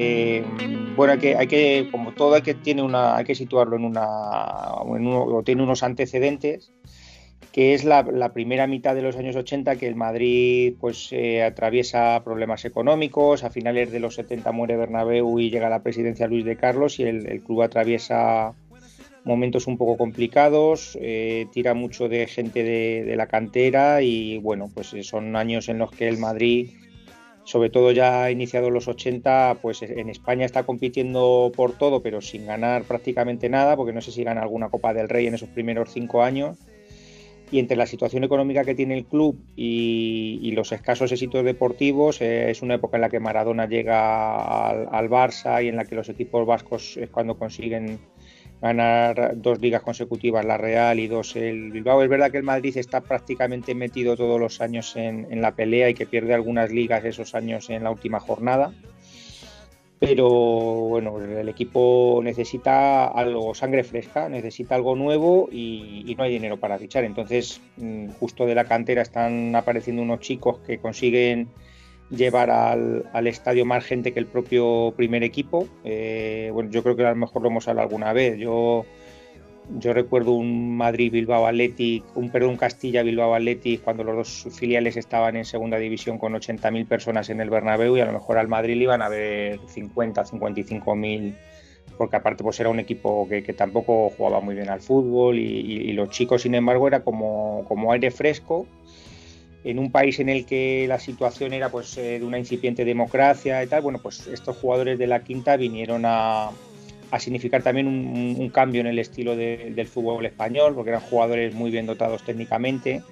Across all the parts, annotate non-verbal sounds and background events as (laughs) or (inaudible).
Eh, bueno, hay que, hay que, como todo, hay que, situarlo en una, o tiene unos antecedentes que es la, primera mitad de los años 80 que el Madrid pues eh, atraviesa problemas económicos, a finales de los 70 muere Bernabéu y llega a la presidencia Luis de Carlos y el, club atraviesa momentos un poco complicados, eh, tira mucho de gente de, la cantera y bueno, pues son años en los que el Madrid, sobre todo ya iniciado los 80, pues en España está compitiendo por todo, pero sin ganar prácticamente nada, porque no sé si gana alguna Copa del Rey en esos primeros cinco años. Y entre la situación económica que tiene el club y, los escasos éxitos deportivos, eh, es una época en la que Maradona llega al, Barça y en la que los equipos vascos es cuando consiguen ganar dos ligas consecutivas, la Real y dos el Bilbao. Es verdad que el Madrid está prácticamente metido todos los años en la pelea y que pierde algunas ligas esos años en la última jornada pero bueno, el equipo necesita algo, sangre fresca, necesita algo nuevo y, no hay dinero para fichar. Entonces, mm, justo de la cantera están apareciendo unos chicos que consiguen llevar al, estadio más gente que el propio primer equipo. Eh, bueno, yo creo que a lo mejor lo hemos hablado alguna vez. Yo yo recuerdo un Madrid-Bilbao Athletic, un perdón Castilla-Bilbao Athletic cuando los dos filiales estaban en segunda división con 80.000 personas en el Bernabéu y a lo mejor al Madrid le iban a ver 50, 55.000 porque aparte pues era un equipo que, tampoco jugaba muy bien al fútbol y, los chicos sin embargo era como, como aire fresco en un país en el que la situación era pues eh, de una incipiente democracia y tal, bueno pues estos jugadores de la quinta vinieron a, a significar también un, cambio en el estilo del fútbol español, porque eran jugadores muy bien dotados técnicamente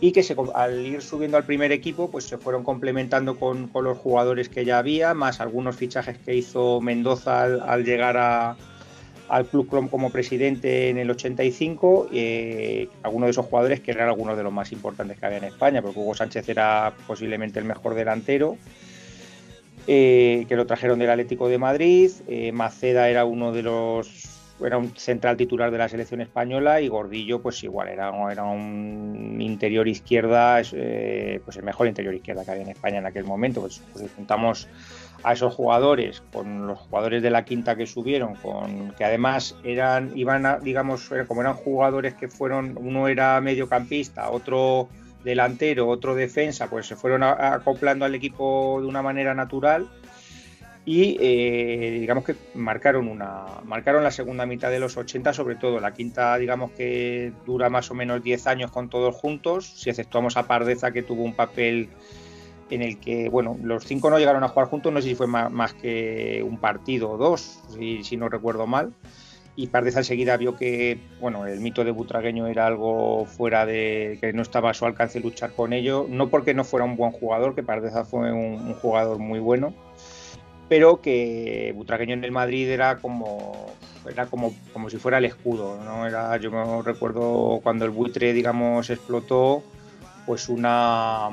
y que se, al ir subiendo al primer equipo pues se fueron complementando con, los jugadores que ya había, más algunos fichajes que hizo Mendoza al, llegar al Club como presidente en el 85, eh, algunos de esos jugadores que eran algunos de los más importantes que había en España, porque Hugo Sánchez era posiblemente el mejor delantero. Eh, que lo trajeron del Atlético de Madrid. Eh, Maceda era uno de los era un central titular de la selección española y Gordillo pues igual era, era un interior izquierda eh, pues el mejor interior izquierda que había en España en aquel momento pues, pues juntamos a esos jugadores con los jugadores de la quinta que subieron con que además eran iban a, digamos como eran jugadores que fueron uno era mediocampista otro delantero, otro defensa, pues se fueron acoplando al equipo de una manera natural y eh, digamos que marcaron una marcaron la segunda mitad de los 80 sobre todo. La quinta digamos que dura más o menos 10 años con todos juntos si aceptamos a Pardeza que tuvo un papel en el que bueno los cinco no llegaron a jugar juntos no sé si fue más, que un partido o dos si no recuerdo mal. Y Pardeza enseguida vio que bueno el mito de Butragueño era algo fuera de que no estaba a su alcance luchar con ello. No porque no fuera un buen jugador que Pardeza fue un, jugador muy bueno pero que Butragueño en el Madrid era como era como, como si fuera el escudo no era yo me recuerdo cuando el buitre digamos explotó pues una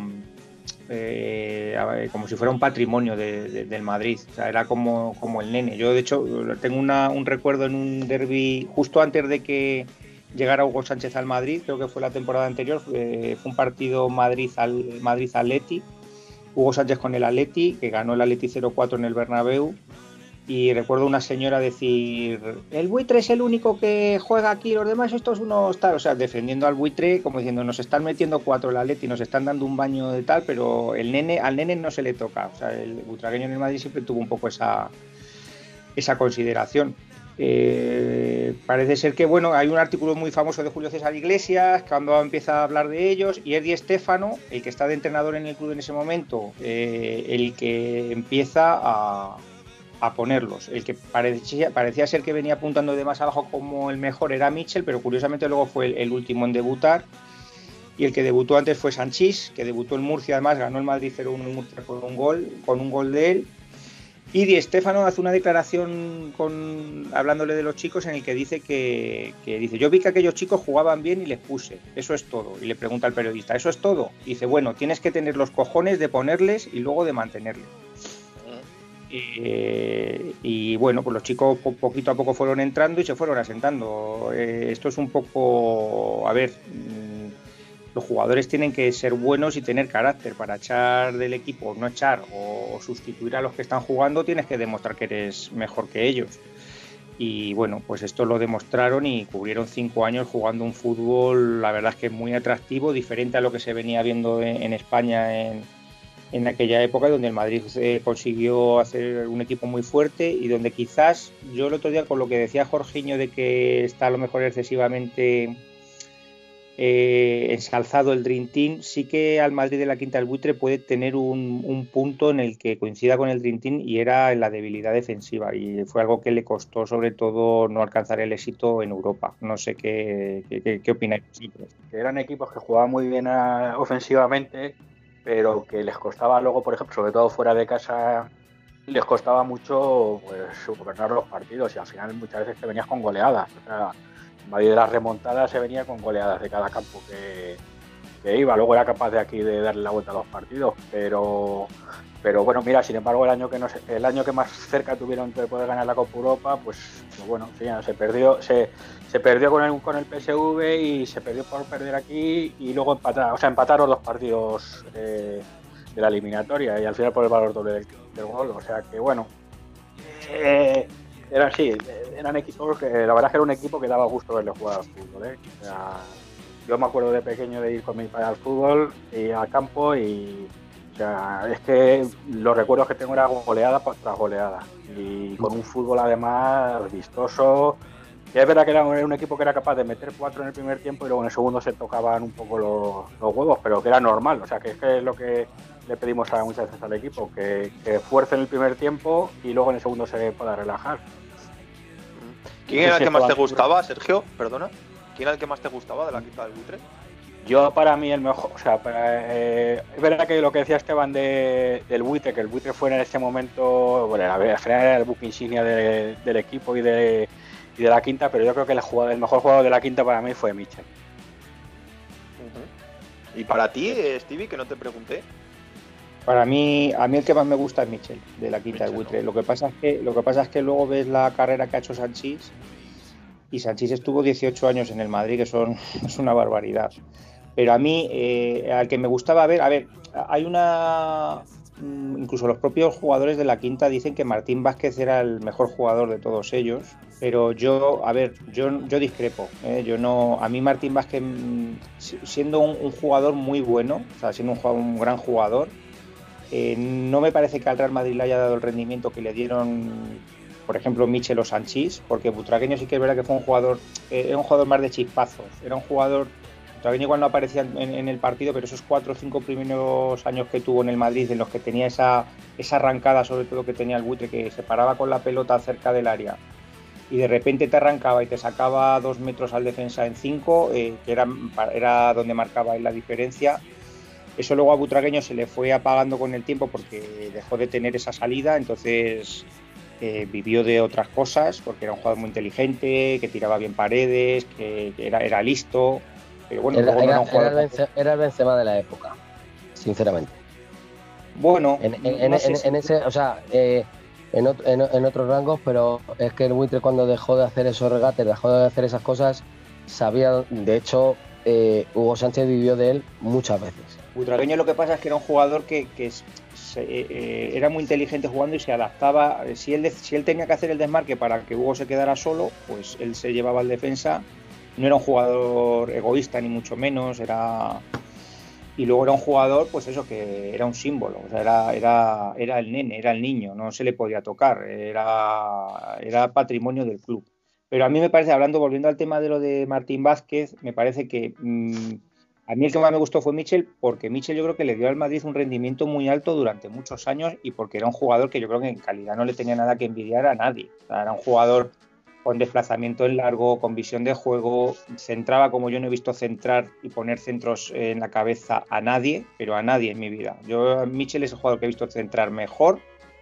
eh, como si fuera un patrimonio del Madrid. Era como, como el nene. Yo, de hecho, tengo un recuerdo en un derby justo antes de que llegara Hugo Sánchez al Madrid, creo que fue la temporada anterior, fue, un partido Madrid al Madrid. Hugo Sánchez con el Atleti, que ganó el Atleti 0-4 en el Bernabéu y recuerdo una señora decir, el buitre es el único que juega aquí, los demás estos unos tal, o sea, defendiendo al buitre, como diciendo, nos están metiendo cuatro la y nos están dando un baño de tal, pero el nene, al nene no se le toca, o sea, el butragueño en el Madrid siempre tuvo un poco esa, esa consideración. Eh, parece ser que, bueno, hay un artículo muy famoso de Julio César Iglesias cuando empieza a hablar de ellos y Eddie Estefano, el que está de entrenador en el club en ese momento, eh, el que empieza a a ponerlos. El que parecía, parecía ser que venía apuntando de más abajo como el mejor era Mitchell, pero curiosamente luego fue el, último en debutar. Y el que debutó antes fue Sanchís, que debutó en Murcia, además ganó el Madrid 0-1 en Murcia con un gol, con un gol de él. Y Di Stefano hace una declaración con, hablándole de los chicos en el que dice que, que, dice, yo vi que aquellos chicos jugaban bien y les puse, eso es todo. Y le pregunta al periodista, ¿eso es todo? Y dice, bueno, tienes que tener los cojones de ponerles y luego de mantenerles. Eh, y bueno, pues los chicos poquito a poco fueron entrando y se fueron asentando. Eh, esto es un poco, a ver, mm, los jugadores tienen que ser buenos y tener carácter para echar del equipo, no echar o, sustituir a los que están jugando, tienes que demostrar que eres mejor que ellos. Y bueno, pues esto lo demostraron y cubrieron cinco años jugando un fútbol, la verdad es que muy atractivo, diferente a lo que se venía viendo en España en, en aquella época donde el Madrid eh, consiguió hacer un equipo muy fuerte y donde quizás yo el otro día con lo que decía Jorginho de que está a lo mejor excesivamente eh, ensalzado el Dream Team, sí que al Madrid de la Quinta del Buitre puede tener un, punto en el que coincida con el Dream Team y era la debilidad defensiva y fue algo que le costó sobre todo no alcanzar el éxito en Europa. No sé qué, qué, opináis. Que eran equipos que jugaban muy bien ah, ofensivamente pero que les costaba luego, por ejemplo, sobre todo fuera de casa, les costaba mucho pues, gobernar los partidos y al final muchas veces te venías con goleadas. O sea, en Madrid de las remontadas se venía con goleadas de cada campo que, que iba. Luego era capaz de aquí de darle la vuelta a los partidos, pero pero bueno, mira, sin embargo, el año que el año que más cerca tuvieron de poder ganar la Copa Europa, pues, pues bueno, se perdió, se, se, perdió con el con el PSV y se perdió por perder aquí y luego empataron, o sea, empataron los partidos eh, de la eliminatoria y al final por el valor doble del, gol. O sea que bueno, eh, eran sí, eran equipos que la verdad que era un equipo que daba gusto verle jugar al fútbol. ¿eh? Yo me acuerdo de pequeño de ir con mi padre al fútbol y al campo y o sea, es que los recuerdos que tengo eran goleada tras goleada. Y con un fútbol además vistoso. Y es verdad que era un equipo que era capaz de meter cuatro en el primer tiempo y luego en el segundo se tocaban un poco los, huevos, pero que era normal. O sea, que es, que es lo que le pedimos a muchas veces al equipo, que, que fuerce en el primer tiempo y luego en el segundo se pueda relajar. ¿Quién era el que más te gustaba, Sergio? Perdona. ¿Quién era el que más te gustaba de la quinta del buitre? Yo para mí el mejor, o sea, eh, es verdad que lo que decía Esteban de, del buitre, que el buitre fue en ese momento, bueno, al final era el buque insignia del equipo y de, y de la quinta, pero yo creo que el, jugador, el mejor jugador de la quinta para mí fue Mitchell. ¿Y para ti, Stevie, que no te pregunté? Para mí, a mí el que más me gusta es Mitchell, de la quinta del buitre. Lo que pasa es que, lo que pasa es que luego ves la carrera que ha hecho Sanchís y Sanchís estuvo 18 años en el Madrid, que son, (laughs) es una barbaridad. Pero a mí, eh, al que me gustaba ver, a ver, hay una. Mm, incluso los propios jugadores de la quinta dicen que Martín Vázquez era el mejor jugador de todos ellos, pero yo, a ver, yo, yo discrepo. ¿eh? Yo no, a mí Martín Vázquez, mm, siendo un, jugador muy bueno, o sea, siendo un, un gran jugador, eh, no me parece que al Real Madrid le haya dado el rendimiento que le dieron, por ejemplo, Michel o Sanchís, porque Butragueño sí que es verdad que fue un jugador, era un jugador más de chispazos, era un jugador Todavía igual no aparecía en, el partido, pero esos cuatro o cinco primeros años que tuvo en el Madrid, en los que tenía esa, esa arrancada, sobre todo que tenía el buitre, que se paraba con la pelota cerca del área y de repente te arrancaba y te sacaba dos metros al defensa en cinco, eh, que era, era donde marcaba la diferencia. Eso luego a Butragueño se le fue apagando con el tiempo porque dejó de tener esa salida, entonces eh, vivió de otras cosas, porque era un jugador muy inteligente, que tiraba bien paredes, que, era, era listo era, el Benzema de la época, sinceramente. Bueno, en, ese, o sea, eh, en, otros rangos, pero es que el Buitre cuando dejó de hacer esos regates, dejó de hacer esas cosas, sabía, de hecho, eh, Hugo Sánchez vivió de él muchas veces. Butragueño lo que pasa es que era un jugador que, eh, era muy inteligente jugando y se adaptaba. Si él, si él tenía que hacer el desmarque para que Hugo se quedara solo, pues él se llevaba al defensa no era un jugador egoísta ni mucho menos, era y luego era un jugador, pues eso, que era un símbolo, era, era, era el nene, era el niño, no se le podía tocar, era, era patrimonio del club. Pero a mí me parece, hablando, volviendo al tema de lo de Martín Vázquez, me parece que mm, a mí el que más me gustó fue Michel, porque Michel yo creo que le dio al Madrid un rendimiento muy alto durante muchos años y porque era un jugador que yo creo que en calidad no le tenía nada que envidiar a nadie. era un jugador con desplazamiento en largo, con visión de juego, centraba como yo no he visto centrar y poner centros en la cabeza a nadie, pero a nadie en mi vida. Yo, Michel es el jugador que he visto centrar mejor,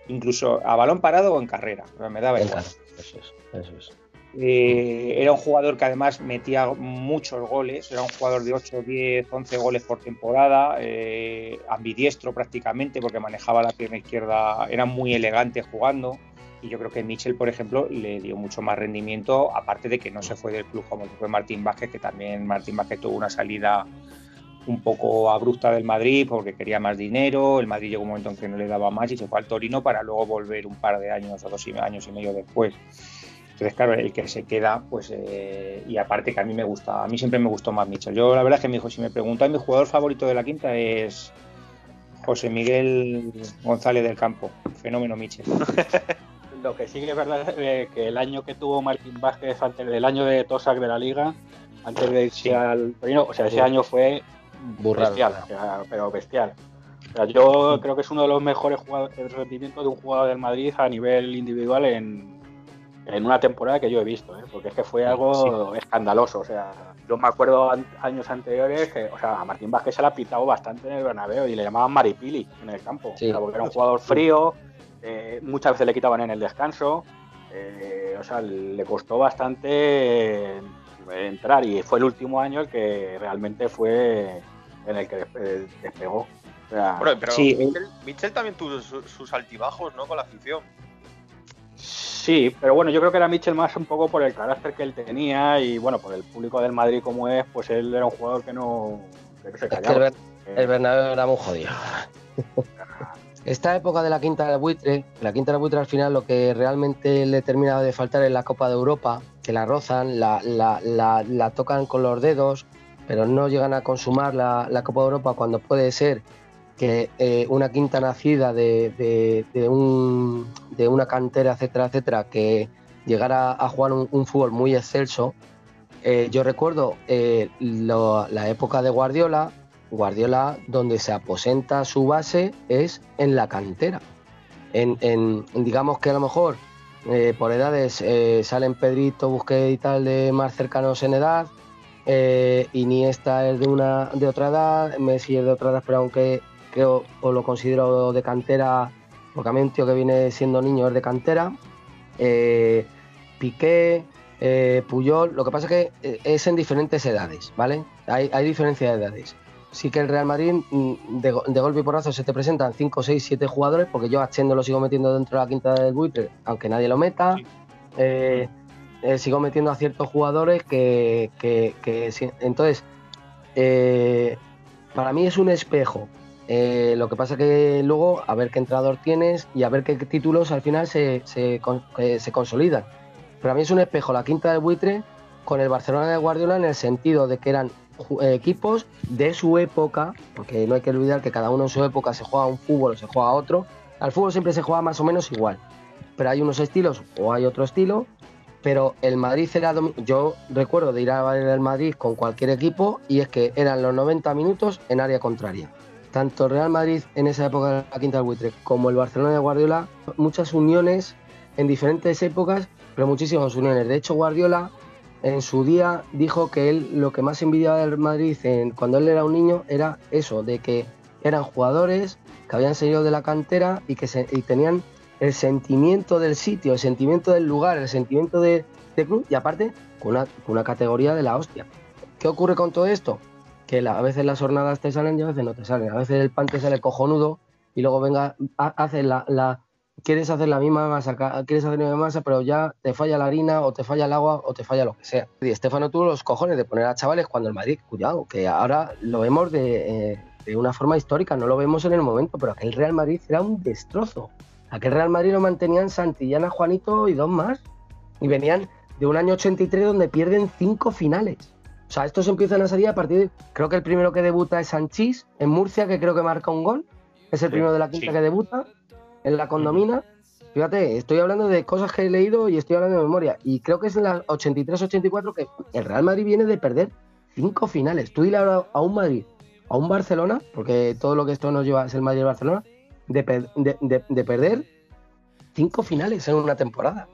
incluso a balón parado o en carrera, me daba igual. Eso es, eso es. Eh, era un jugador que además metía muchos goles, era un jugador de 8, 10, 11 goles por temporada, eh, ambidiestro prácticamente porque manejaba la pierna izquierda, era muy elegante jugando. Y yo creo que Mitchell, por ejemplo, le dio mucho más rendimiento, aparte de que no se fue del club como fue Martín Vázquez, que también Martín Vázquez tuvo una salida un poco abrupta del Madrid porque quería más dinero, el Madrid llegó un momento en que no le daba más y se fue al Torino para luego volver un par de años o dos años y medio después. Entonces, claro, el que se queda, pues, eh, y aparte que a mí me gusta, a mí siempre me gustó más Michel. Yo la verdad es que me dijo, si me preguntáis, mi jugador favorito de la quinta es José Miguel González del Campo, fenómeno Michel. (laughs) Lo que sí que es verdad es eh, que el año que tuvo Martín Vázquez antes del año de Tosac de la Liga, antes de irse al Torino, o sea, ese año fue bestial, pero bestial. yo creo que es uno de los mejores jugadores de rendimiento de un jugador del Madrid a nivel individual en, en una temporada que yo he visto, ¿eh? porque es que fue algo escandaloso. O sea, yo me acuerdo años anteriores que, o sea, a Martín Vázquez se le ha pitado bastante en el Bernabéu y le llamaban Maripili en el campo, porque era un jugador frío, eh, muchas veces le quitaban en el descanso, eh, o sea, le costó bastante entrar y fue el último año el que realmente fue en el que despegó. bueno, pero sí, Michel, también tuvo sus altibajos, ¿no? Con la afición. Sí, pero bueno, yo creo que era Mitchell más un poco por el carácter que él tenía y bueno, por el público del Madrid como es, pues él era un jugador que no, se callaba. Es que el, el Bernabéu era muy jodido. (laughs) Esta época de la quinta del buitre, la quinta del buitre al final lo que realmente le terminaba de faltar es la Copa de Europa, que la rozan, la, la, tocan con los dedos, pero no llegan a consumar la, Copa de Europa cuando puede ser que eh, una quinta nacida de, un, de, una cantera, etcétera, etcétera, que llegara a jugar un, fútbol muy excelso. Eh, yo recuerdo eh, la época de Guardiola, Guardiola donde se aposenta su base es en la cantera. En, digamos que a lo mejor por edades salen Pedrito, Busquets y tal de más cercanos en edad, Iniesta es de una de otra edad, Messi es de otra edad, pero aunque que o, lo considero de cantera, porque a mí un tío que viene siendo niño es de cantera. Eh, Piqué, eh, Puyol, lo que pasa es que eh, es en diferentes edades, ¿vale? Hay, hay diferencia de edades. Sí que el Real Madrid mm, de, golpe y porrazo se te presentan 5, 6, 7 jugadores, porque yo a Chendo lo sigo metiendo dentro de la quinta del buitre, aunque nadie lo meta. sigo metiendo a ciertos jugadores que, que, que entonces para mí es un espejo eh, lo que pasa que luego a ver qué entrenador tienes y a ver qué títulos al final se, se, eh, se consolidan. Pero a mí es un espejo la quinta del buitre con el Barcelona de Guardiola en el sentido de que eran eh, equipos de su época, porque no hay que olvidar que cada uno en su época se juega un fútbol o se juega otro. Al fútbol siempre se juega más o menos igual, pero hay unos estilos o hay otro estilo. Pero el Madrid era. Yo recuerdo de ir a ver el Madrid con cualquier equipo y es que eran los 90 minutos en área contraria tanto Real Madrid en esa época de la quinta del buitre como el Barcelona de Guardiola, muchas uniones en diferentes épocas, pero muchísimas uniones. De hecho, Guardiola en su día dijo que él lo que más envidiaba del Madrid cuando él era un niño era eso, de que eran jugadores que habían salido de la cantera y que tenían el sentimiento del sitio, el sentimiento del lugar, el sentimiento de, club y aparte con una categoría de la hostia. ¿Qué ocurre con todo esto? Que a veces las jornadas te salen y a veces no te salen. A veces el pan te sale cojonudo y luego venga, haces la, la, quieres hacer la misma masa, quieres hacer la misma masa, pero ya te falla la harina o te falla el agua o te falla lo que sea. Y Estefano tuvo los cojones de poner a chavales cuando el Madrid, cuidado, que ahora lo vemos de, eh, de una forma histórica, no lo vemos en el momento, pero aquel Real Madrid era un destrozo. Aquel Real Madrid lo mantenían Santillana, Juanito y dos más. Y venían de un año 83 donde pierden cinco finales. O sea, estos empiezan a salir a partir de. Creo que el primero que debuta es Sanchís en Murcia, que creo que marca un gol. Es el primero de la quinta que debuta en la condomina. Fíjate, estoy hablando de cosas que he leído y estoy hablando de memoria. Y creo que es en la 83-84 que el Real Madrid viene de perder cinco finales. Tú dile ahora a un Madrid, a un Barcelona, porque todo lo que esto nos lleva es el Madrid-Barcelona, de, de perder cinco finales en una temporada.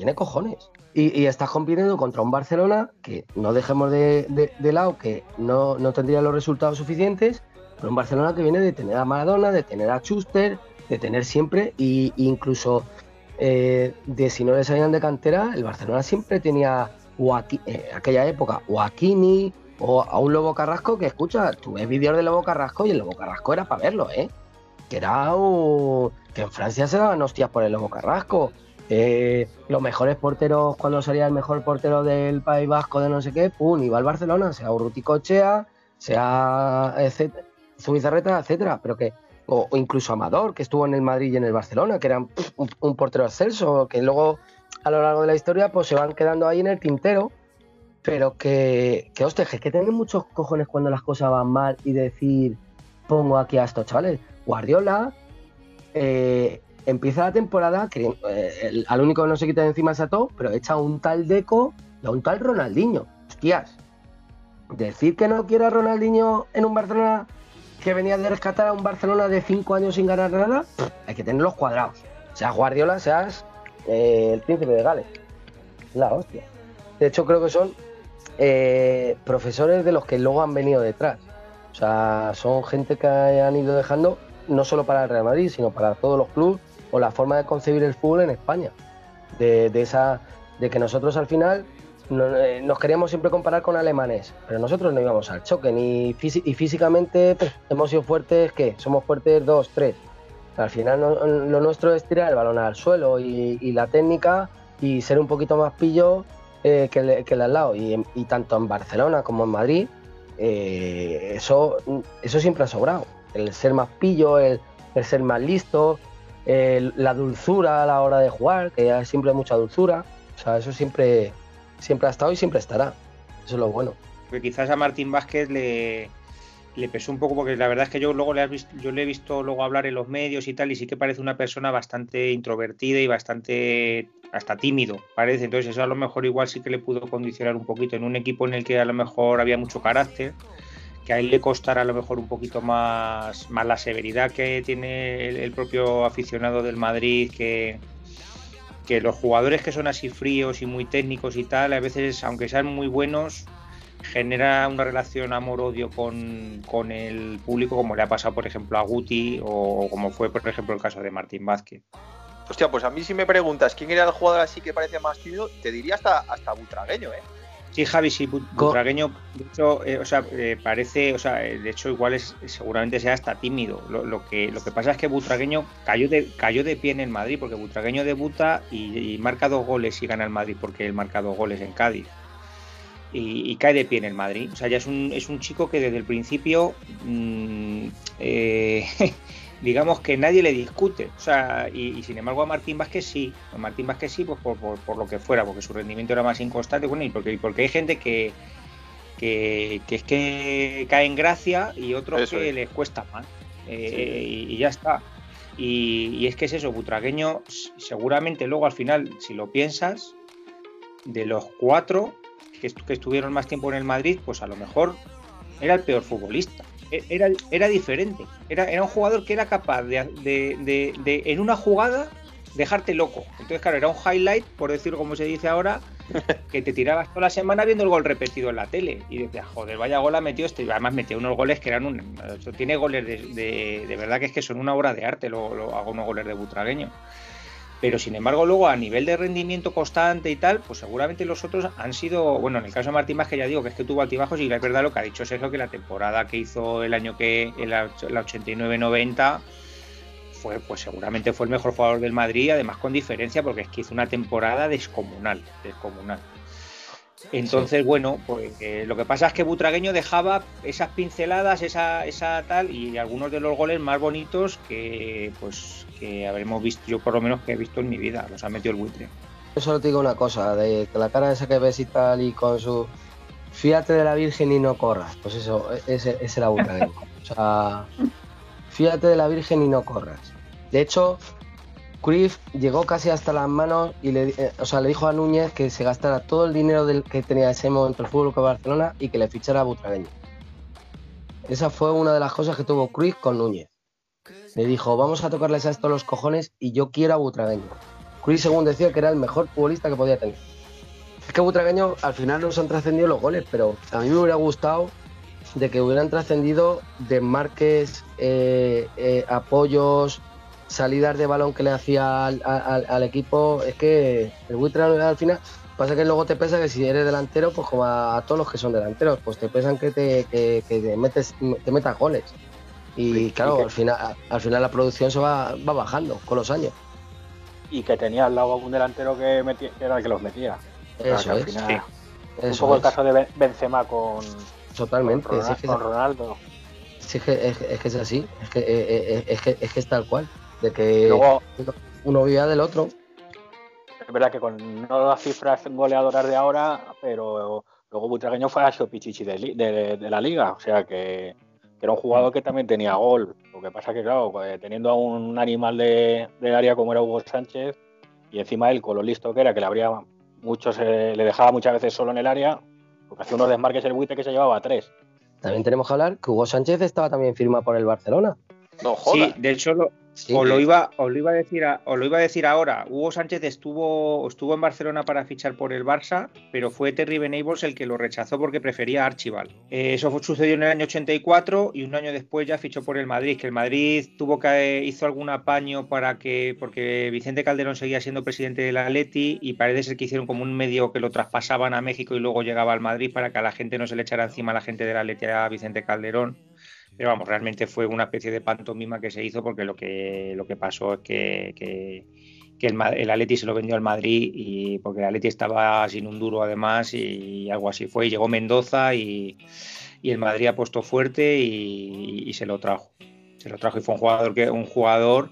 Tiene cojones. Y, estás compitiendo contra un Barcelona que no dejemos de, lado que no, tendría los resultados suficientes, pero un Barcelona que viene de tener a Maradona, de tener a Schuster, de tener siempre, e incluso eh, de si no les salían de cantera, el Barcelona siempre tenía en eh, aquella época o a Kini o a un Lobo Carrasco que escucha, tú ves vídeos de Lobo Carrasco y el Lobo Carrasco era para verlo, ¿eh? Que era que en Francia se daban hostias por el Lobo Carrasco eh, los mejores porteros, cuando salía el mejor portero del País Vasco de no sé qué, pum, iba al Barcelona, sea Urruti Cochea, sea Zubizarreta, etcétera, pero que o, incluso Amador, que estuvo en el Madrid y en el Barcelona, que era un, portero ascenso, que luego a lo largo de la historia pues se van quedando ahí en el tintero, pero que, que hostia, que tienen muchos cojones cuando las cosas van mal y decir, pongo aquí a estos chavales. Guardiola eh, empieza la temporada, eh, al único que no se quita de encima es a todo, pero echa un tal Deco y a un tal Ronaldinho. Hostias, decir que no quiere a Ronaldinho en un Barcelona que venía de rescatar a un Barcelona de 5 años sin ganar nada, hay que tenerlos cuadrados. Seas Guardiola, seas eh, el príncipe de Gales. La hostia. De hecho, creo que son eh, profesores de los que luego han venido detrás. O sea, son gente que han ido dejando no solo para el Real Madrid, sino para todos los clubes o la forma de concebir el fútbol en España. De, esa, de que nosotros al final eh, nos queríamos siempre comparar con alemanes, pero nosotros no íbamos al choque, ni y físicamente pues, hemos sido fuertes, ¿qué? Somos fuertes dos, tres. Al final lo nuestro es tirar el balón al suelo y, la técnica y ser un poquito más pillo eh, que, el, al lado. Y, tanto en Barcelona como en Madrid, eh, eso, eso siempre ha sobrado. El ser más pillo, el, ser más listo, la dulzura a la hora de jugar, que ya siempre hay mucha dulzura. O sea, eso siempre, siempre ha estado y siempre estará. Eso es lo bueno. Quizás a Martín Vázquez le, le pesó un poco porque la verdad es que yo luego le, visto, yo le he visto luego hablar en los medios y tal y sí que parece una persona bastante introvertida y bastante hasta tímido parece entonces eso a lo mejor igual sí que le pudo condicionar un poquito en un equipo en el que a lo mejor había mucho carácter que a él le costara a lo mejor un poquito más, más la severidad que tiene el propio aficionado del Madrid que, que los jugadores que son así fríos y muy técnicos y tal, a veces, aunque sean muy buenos, genera una relación amor-odio con, con, el público, como le ha pasado, por ejemplo, a Guti o como fue, por ejemplo, el caso de Martín Vázquez. Hostia, pues a mí si me preguntas quién era el jugador así que parecía más tímido, te diría hasta, hasta Butragueño, ¿eh? Sí, Javi, sí, Butragueño, de hecho, eh, o sea, eh, parece, o sea, eh, de hecho igual es, seguramente sea hasta tímido. Lo, que, lo que pasa es que Butragueño cayó de, cayó de pie en el Madrid, porque Butragueño debuta y, marca dos goles y gana el Madrid, porque él marca dos goles en Cádiz. Y, cae de pie en el Madrid. O sea, ya es un, es un chico que desde el principio mm, (laughs) digamos que nadie le discute. O sea, y, sin embargo a Martín Vázquez sí. A Martín Vázquez sí, pues por, lo que fuera, porque su rendimiento era más inconstante. Bueno, y porque, porque hay gente que, que, es que cae en gracia y otros que les cuesta más. Eh, y, ya está. Y, es que es eso, Butragueño, seguramente luego al final, si lo piensas, de los cuatro que, que estuvieron más tiempo en el Madrid, pues a lo mejor era el peor futbolista. E-, era, era diferente. Era, era un jugador que era capaz de, de, en una jugada, dejarte loco. Entonces, claro, era un highlight, por decirlo como se dice ahora, (laughs) que te tirabas toda la semana viendo el gol repetido en la tele. Y decías, joder, vaya gol ha metido este. Además, metió unos goles que eran un. Tiene goles de, de, verdad que es que son una obra de arte, lo, lo hago unos goles de butragueño pero sin embargo luego a nivel de rendimiento constante y tal, pues seguramente los otros han sido, bueno, en el caso de Martín más que ya digo que es que tuvo altibajos y la verdad lo que ha dicho Sergio que la temporada que hizo el año que, la 89-90 fue, pues seguramente fue el mejor jugador del Madrid, además con diferencia porque es que hizo una temporada descomunal, descomunal. Entonces, bueno, pues eh, lo que pasa es que Butragueño dejaba esas pinceladas, esa, esa tal, y algunos de los goles más bonitos que pues que habremos visto, yo por lo menos que he visto en mi vida, los ha metido el buitre. Yo solo te digo una cosa, de que la cara esa que ves y tal, y con su fíjate de la Virgen y no corras, pues eso, ese, ese era Butragueño. o sea, fíjate de la Virgen y no corras. De hecho, Cruyff llegó casi hasta las manos y le, eh, o sea, le dijo a Núñez que se gastara todo el dinero que tenía ese momento el Fútbol de Barcelona y que le fichara a Butragueño. Esa fue una de las cosas que tuvo Cruyff con Núñez. Le dijo, vamos a tocarles a esto los cojones y yo quiero a Butragueño. Cruyff según decía que era el mejor futbolista que podía tener. Es que Butragueño al final nos han trascendido los goles, pero a mí me hubiera gustado de que hubieran trascendido desmarques, eh, eh, apoyos, salidas de balón que le hacía al, equipo, es que el buitre al final pasa que luego te pesa que si eres delantero, pues como a, todos los que son delanteros, pues te pesan que te, que, metes, te metas goles. Y claro, al final, al final la producción se va, va bajando con los años. Y que tenía al lado un delantero que, era el que los metía. Eso es. un poco el caso de Benzema con, Totalmente. Con, Ronaldo, Ronaldo. es, que, es, es que es así. Es que, eh, eh, es, que, es que es tal cual. De que Luego, uno vivía del otro. es verdad que con no las cifras goleadoras de ahora, pero luego Butragueño fue a Pichichi de, de- de la liga. O sea que, que era un jugador que también tenía gol. Lo que pasa que, claro, pues, teniendo a un animal de, del área como era Hugo Sánchez, y encima él con lo listo que era, que le habría muchos, eh, le dejaba muchas veces solo en el área, porque hacía unos desmarques el buitre que se llevaba a tres. También tenemos que hablar que Hugo Sánchez estaba también firmado por el Barcelona. No Sí, de hecho lo, Sí, os, lo iba, os, lo iba a decir a- os lo iba a decir ahora. Hugo Sánchez estuvo, estuvo en Barcelona para fichar por el Barça, pero fue Terry Venables el que lo rechazó porque prefería a Archibald. Eh, eso fue- sucedió en el año 84 y un año después ya fichó por el Madrid, que el Madrid tuvo que hizo algún apaño para que porque Vicente Calderón seguía siendo presidente del Atleti y parece ser que hicieron como un medio que lo traspasaban a México y luego llegaba al Madrid para que a la gente no se le echara encima a la gente del Atleti a Vicente Calderón. Pero vamos, realmente fue una especie de pantomima que se hizo porque lo que, lo que pasó es que, que, el, el Atleti se lo vendió al Madrid y porque el Atleti estaba sin un duro además y algo así fue. Y llegó Mendoza y, y el Madrid apostó fuerte y, y se lo trajo. Se lo trajo y fue un jugador que un jugador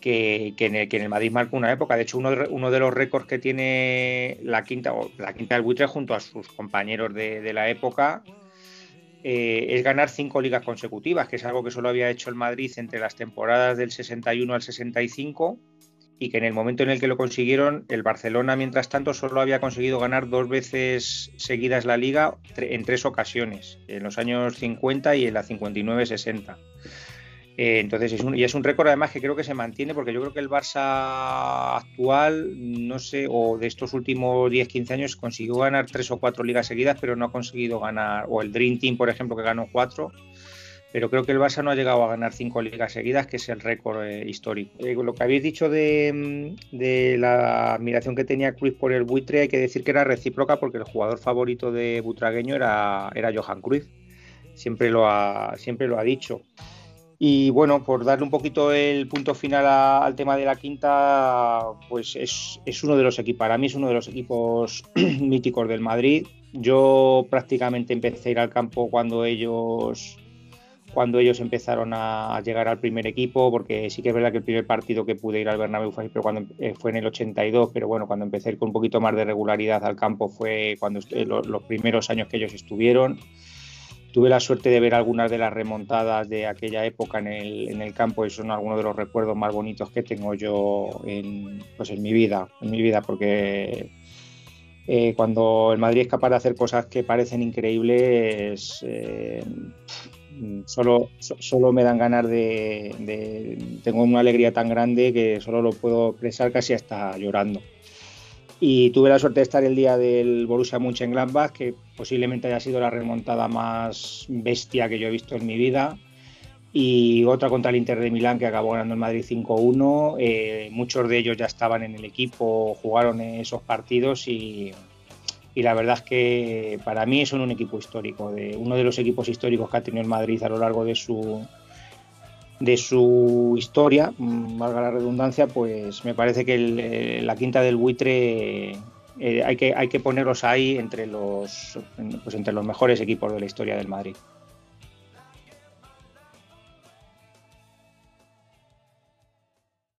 que, que en, el, que en el Madrid marcó una época. De hecho, uno uno de los récords que tiene la quinta, o la quinta del buitre junto a sus compañeros de, de la época eh, es ganar cinco ligas consecutivas, que es algo que solo había hecho el Madrid entre las temporadas del 61 al 65 y que en el momento en el que lo consiguieron, el Barcelona, mientras tanto, solo había conseguido ganar dos veces seguidas la liga en tres ocasiones, en los años 50 y en la 59-60. Eh, entonces, es un, y es un récord además que creo que se mantiene porque yo creo que el Barça actual, no sé, o de estos últimos 10-15 años consiguió ganar tres o cuatro ligas seguidas, pero no ha conseguido ganar, o el Dream Team, por ejemplo, que ganó cuatro, pero creo que el Barça no ha llegado a ganar cinco ligas seguidas, que es el récord eh, histórico. Eh, lo que habéis dicho de, mm, la admiración que tenía Cruyff por el buitre, hay que decir que era recíproca porque el jugador favorito de Butragueño era, era Johan Cruyff. Siempre siempre lo ha dicho. Y bueno, por darle un poquito el punto final a- al tema de la quinta, pues es, es uno de los equipos, para mí es uno de los equipos (clears throat) míticos del Madrid. Yo prácticamente empecé a ir al campo cuando ellos cuando ellos empezaron a llegar al primer equipo, porque sí que es verdad que el primer partido que pude ir al Bernabéu fue, pero cuando, eh, fue en el 82, pero bueno, cuando empecé con un poquito más de regularidad al campo fue cuando eh, lo- los primeros años que ellos estuvieron. Tuve la suerte de ver algunas de las remontadas de aquella época en el, campo y son algunos de los recuerdos más bonitos que tengo yo en, pues en mi vida, en mi vida, porque eh, cuando el Madrid es capaz de hacer cosas que parecen increíbles, eh, solo, so- solo me dan ganas de, de- Tengo una alegría tan grande que solo lo puedo expresar casi hasta llorando. Y tuve la suerte de estar el día del Borussia Mönchengladbach, que posiblemente haya sido la remontada más bestia que yo he visto en mi vida. Y otra contra el Inter de Milán, que acabó ganando el Madrid 5-1. Eh, muchos de ellos ya estaban en el equipo, jugaron esos partidos y, y la verdad es que para mí son un equipo histórico, de uno de los equipos históricos que ha tenido el Madrid a lo largo de su de su historia, mm, valga la redundancia, pues me parece que el, eh, la quinta del buitre eh, hay, que, hay que ponerlos ahí entre los, pues entre los mejores equipos de la historia del Madrid.